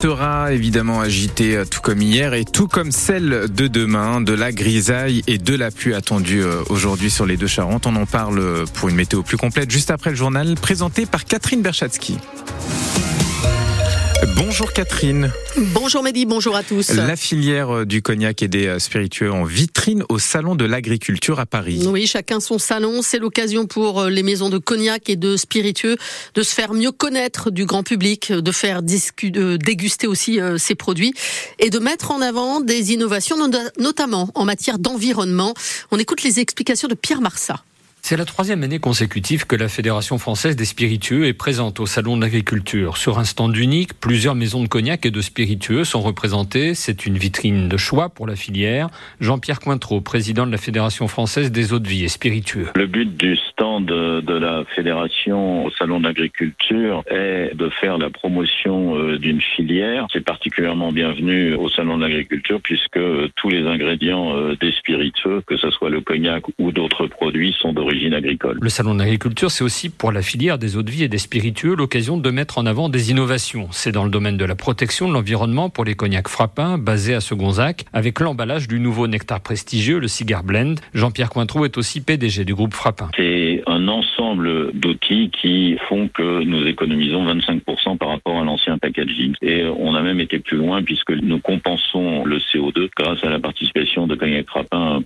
sera évidemment agité euh, tout comme hier et tout comme celle de demain, de la grisaille et de la pluie attendue euh, aujourd'hui sur les deux Charentes. On en parle pour une météo plus complète juste après le journal présenté par Catherine Berchatsky. Bonjour Catherine. Bonjour Mehdi, bonjour à tous. La filière euh, du cognac et des euh, spiritueux en vitrine au Salon de l'Agriculture à Paris. Oui, chacun son salon. C'est l'occasion pour euh, les maisons de cognac et de spiritueux de se faire mieux connaître du grand public, de faire déguster aussi ces produits et de mettre en avant des innovations, notamment en matière d'environnement. On écoute les explications de Pierre Marsat. C'est la troisième année consécutive que la Fédération française des spiritueux est présente au Salon de l'agriculture. Sur un stand unique, plusieurs maisons de cognac et de spiritueux sont représentées. C'est une vitrine de choix pour la filière. Jean-Pierre Cointreau, président de la Fédération française des eaux de vie et spiritueux. Le but du stand de la Fédération au Salon de l'agriculture est de faire la promotion euh, d'une filière. C'est particulièrement bienvenu au Salon de l'agriculture puisque tous les ingrédients euh, des spiritueux, que ce soit le cognac ou d'autres produits, sont d'origine agricole. Le salon d'agriculture, c'est aussi pour la filière des eaux de vie et des spiritueux l'occasion de mettre en avant des innovations. C'est dans le domaine de la protection de l'environnement pour les cognacs frappins basés à Segonzac, avec l'emballage du nouveau nectar prestigieux, le Cigar Blend. Jean-Pierre Cointreau est aussi PDG du groupe Frappin. C'est un ensemble d'outils qui font que nous économisons 25% par rapport à l'ancien packaging. Et on a même été plus loin puisque nous compensons le CO2 grâce à la participation de Cognac Frappin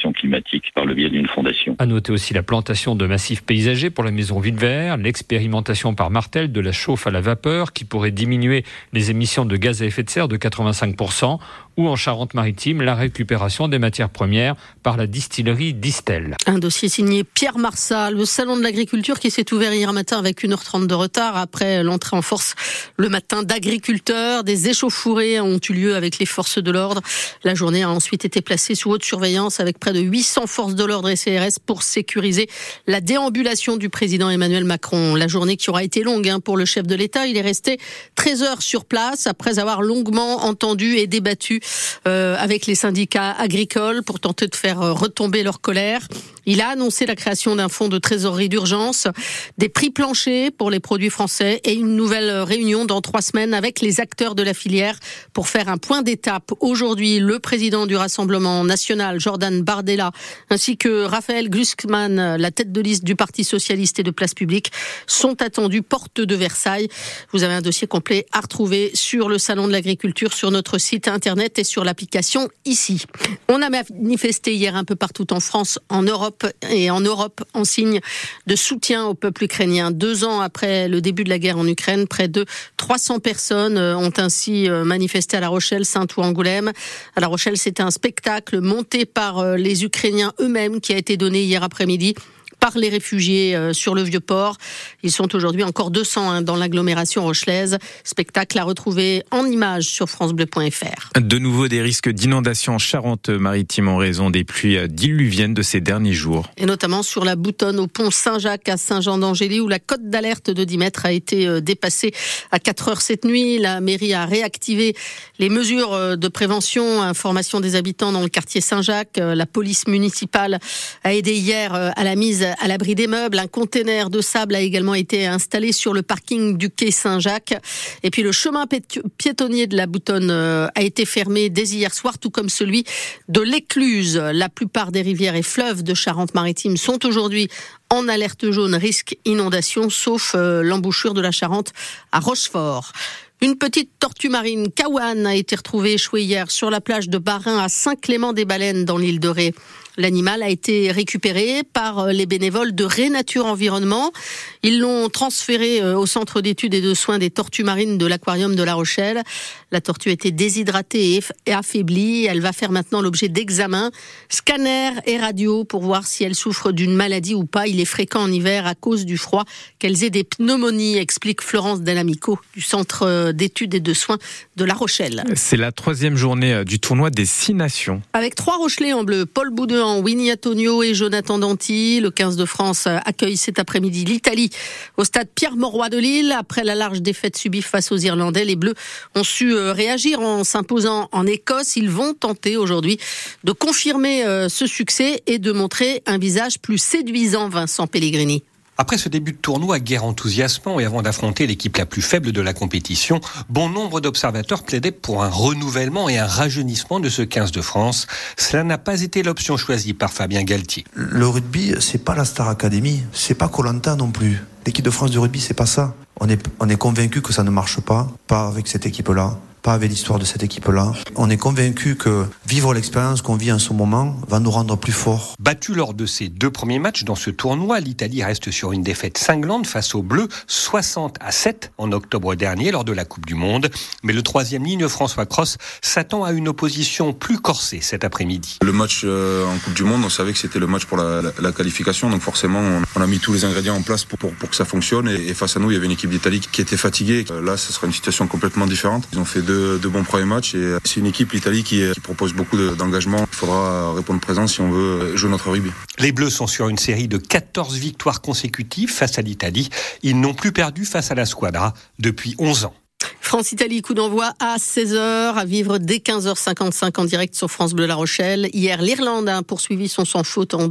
protection climatique par le biais d'une fondation. À noter aussi la plantation de massifs paysagers pour la maison Villevert, l'expérimentation par Martel de la chauffe à la vapeur qui pourrait diminuer les émissions de gaz à effet de serre de 85%, ou en Charente-Maritime, la récupération des matières premières par la distillerie Distel. Un dossier signé Pierre Marsal, le salon de l'agriculture qui s'est ouvert hier matin avec 1h30 de retard après l'entrée en force le matin d'agriculteurs. Des échauffourées ont eu lieu avec les forces de l'ordre. La journée a ensuite été placée sous haute surveillance avec près de 800 forces de l'ordre et CRS pour sécuriser la déambulation du président Emmanuel Macron. La journée qui aura été longue hein, pour le chef de l'État. Il est resté 13 heures sur place après avoir longuement entendu et débattu euh, avec les syndicats agricoles pour tenter de faire euh, retomber leur colère. Il a annoncé la création d'un fonds de trésorerie d'urgence, des prix planchers pour les produits français et une nouvelle réunion dans trois semaines avec les acteurs de la filière pour faire un point d'étape. Aujourd'hui, le président du Rassemblement national, Jordan Bardella, ainsi que Raphaël Gluskmann, la tête de liste du Parti socialiste et de Place publique, sont attendus porte de Versailles. Vous avez un dossier complet à retrouver sur le Salon de l'agriculture, sur notre site internet et sur l'application ici. On a manifesté hier un peu partout en France, en Europe, et en Europe en signe de soutien au peuple ukrainien. Deux ans après le début de la guerre en Ukraine, près de 300 personnes euh, ont ainsi euh, manifesté à La Rochelle, Saint ou Angoulême. À La Rochelle, c'était un spectacle monté par euh, les Ukrainiens eux-mêmes qui a été donné hier après-midi par les réfugiés euh, sur le Vieux-Port. Ils sont aujourd'hui encore 200 hein, dans l'agglomération rochelaise. Spectacle à retrouver en images sur francebleu.fr. De nouveau des risques d'inondation en Charente-Maritime en raison des pluies diluviennes de ces derniers jours. Et notamment sur la Boutonne au pont Saint-Jacques à Saint-Jean-d'Angély où la cote d'alerte de 10 mètres a été euh, dépassée à 4 heures cette nuit. La mairie a réactivé les mesures euh, de prévention, information des habitants dans le quartier Saint-Jacques. La police municipale a aidé hier à la mise à l'abri des meubles. Un conteneur de sable a également été installé sur le parking du quai Saint-Jacques. Et puis le chemin piétonnier de la Boutonne euh, a été fermé dès hier soir, tout comme celui de l'Écluse. La plupart des rivières et fleuves de Charente-Maritime sont aujourd'hui en alerte jaune risque inondation, sauf euh, l'embouchure de la Charente à Rochefort. Une petite tortue marine Kawan a été retrouvée échouée hier sur la plage de Barin à Saint-Clément-des-Baleines dans l'île de Ré. L'animal a été récupéré par euh, les bénévoles de Rénature Environnement. Ils l'ont transféré euh, au centre d'études et de soins des tortues marines de l'aquarium de La Rochelle. La tortue a été déshydratée et affaiblie. Elle va faire maintenant l'objet d'examens, scanner et radio pour voir si elle souffre d'une maladie ou pas. Il est fréquent en hiver à cause du froid qu'elles aient des pneumonies, explique Florence Delamico du centre euh, d'études et de soins de La Rochelle. C'est la troisième journée du tournoi des six nations. Avec trois Rochelais en bleu, Paul Boudin Winnie Antonio et Jonathan Danti. Le 15 de France accueille cet après-midi l'Italie au stade Pierre-Mauroy de Lille. Après la large défaite subie face aux Irlandais, les Bleus ont su euh, réagir en s'imposant en Écosse. Ils vont tenter aujourd'hui de confirmer euh, ce succès et de montrer un visage plus séduisant, Vincent Pellegrini. Après ce début de tournoi guerre enthousiasmant et avant d'affronter l'équipe la plus faible de la compétition, bon nombre d'observateurs plaidaient pour un renouvellement et un rajeunissement de ce 15 de France. Cela n'a pas été l'option choisie par Fabien Galtier. Le rugby, c'est pas la Star Academy, c'est pas Colanta non plus. L'équipe de France du rugby, c'est pas ça. On est, on est convaincu que ça ne marche pas, pas avec cette équipe-là pas avec l'histoire de cette équipe-là. On est convaincu que vivre l'expérience qu'on vit en ce moment va nous rendre plus forts. Battu lors de ses deux premiers matchs dans ce tournoi, l'Italie reste sur une défaite cinglante face aux Bleus, 60 à 7 en octobre dernier lors de la Coupe du Monde. Mais le troisième ligne, François Cross, s'attend à une opposition plus corsée cet après-midi. Le match euh, en Coupe du Monde, on savait que c'était le match pour la, la, qualification, donc forcément on a mis tous les ingrédients en place pour, pour, pour que ça fonctionne. Et, et, face à nous, il y avait une équipe d'Italie qui était fatiguée. Là, ce sera une situation complètement différente. Ils ont fait de, bons premiers matchs et c'est une équipe, l'Italie, qui, qui, propose beaucoup d'engagement. Il faudra répondre présent si on veut jouer notre rugby. Les Bleus sont sur une série de 14 victoires consécutives face à l'Italie. Ils n'ont plus perdu face à la Squadra depuis 11 ans. France-Italie, coup d'envoi à 16h, à vivre dès 15h55 en direct sur France Bleu La Rochelle. Hier, l'Irlande a poursuivi son sans faute en